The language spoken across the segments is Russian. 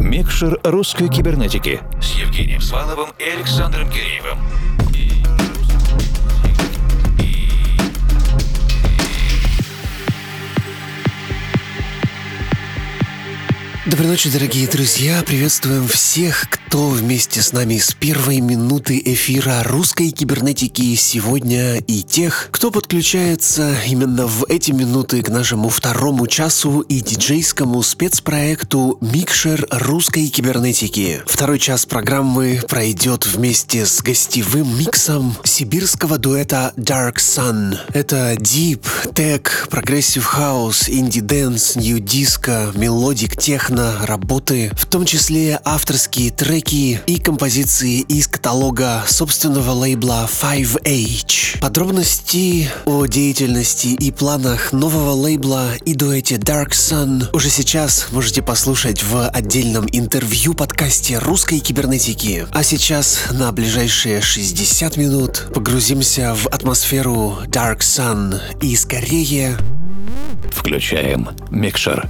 Микшер русской кибернетики с Евгением Сваловым и Александром Киреевым. Доброй ночи, дорогие друзья! Приветствуем всех, кто вместе с нами с первой минуты эфира русской кибернетики сегодня и тех, кто подключается именно в эти минуты к нашему второму часу и диджейскому спецпроекту «Микшер русской кибернетики». Второй час программы пройдет вместе с гостевым миксом сибирского дуэта Dark Sun. Это Deep, Tech, Dance, New Disco, Melodic Techno, недавно работы, в том числе авторские треки и композиции из каталога собственного лейбла 5H. Подробности о деятельности и планах нового лейбла и дуэте Dark Sun уже сейчас можете послушать в отдельном интервью подкасте русской кибернетики. А сейчас на ближайшие 60 минут погрузимся в атмосферу Dark Sun и скорее... Включаем микшер.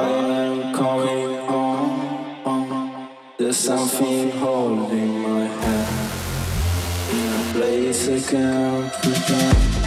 I'm coming on. There's something holding my hand in a place I can't pretend.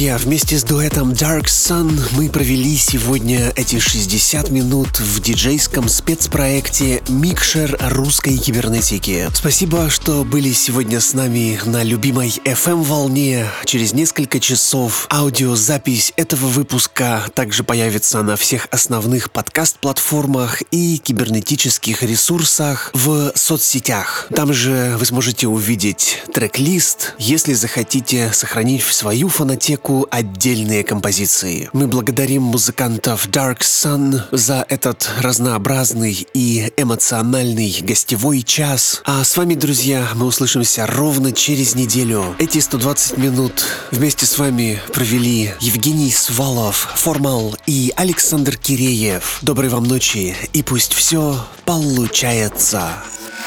Друзья, вместе с дуэтом Dark Sun мы провели сегодня эти 60 минут в диджейском спецпроекте «Микшер русской кибернетики». Спасибо, что были сегодня с нами на любимой FM-волне. Через несколько часов аудиозапись этого выпуска также появится на всех основных подкаст-платформах и кибернетических ресурсах в соцсетях. Там же вы сможете увидеть трек-лист, если захотите сохранить в свою фонотеку отдельные композиции. Мы благодарим музыкантов Dark Sun за этот разнообразный и эмоциональный гостевой час. А с вами, друзья, мы услышимся ровно через неделю. Эти 120 минут вместе с вами провели Евгений Свалов, Формал и Александр Киреев. Доброй вам ночи и пусть все получается.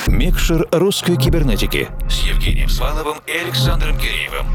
Микшер русской кибернетики с Евгением Сваловым и Александром Киреевым.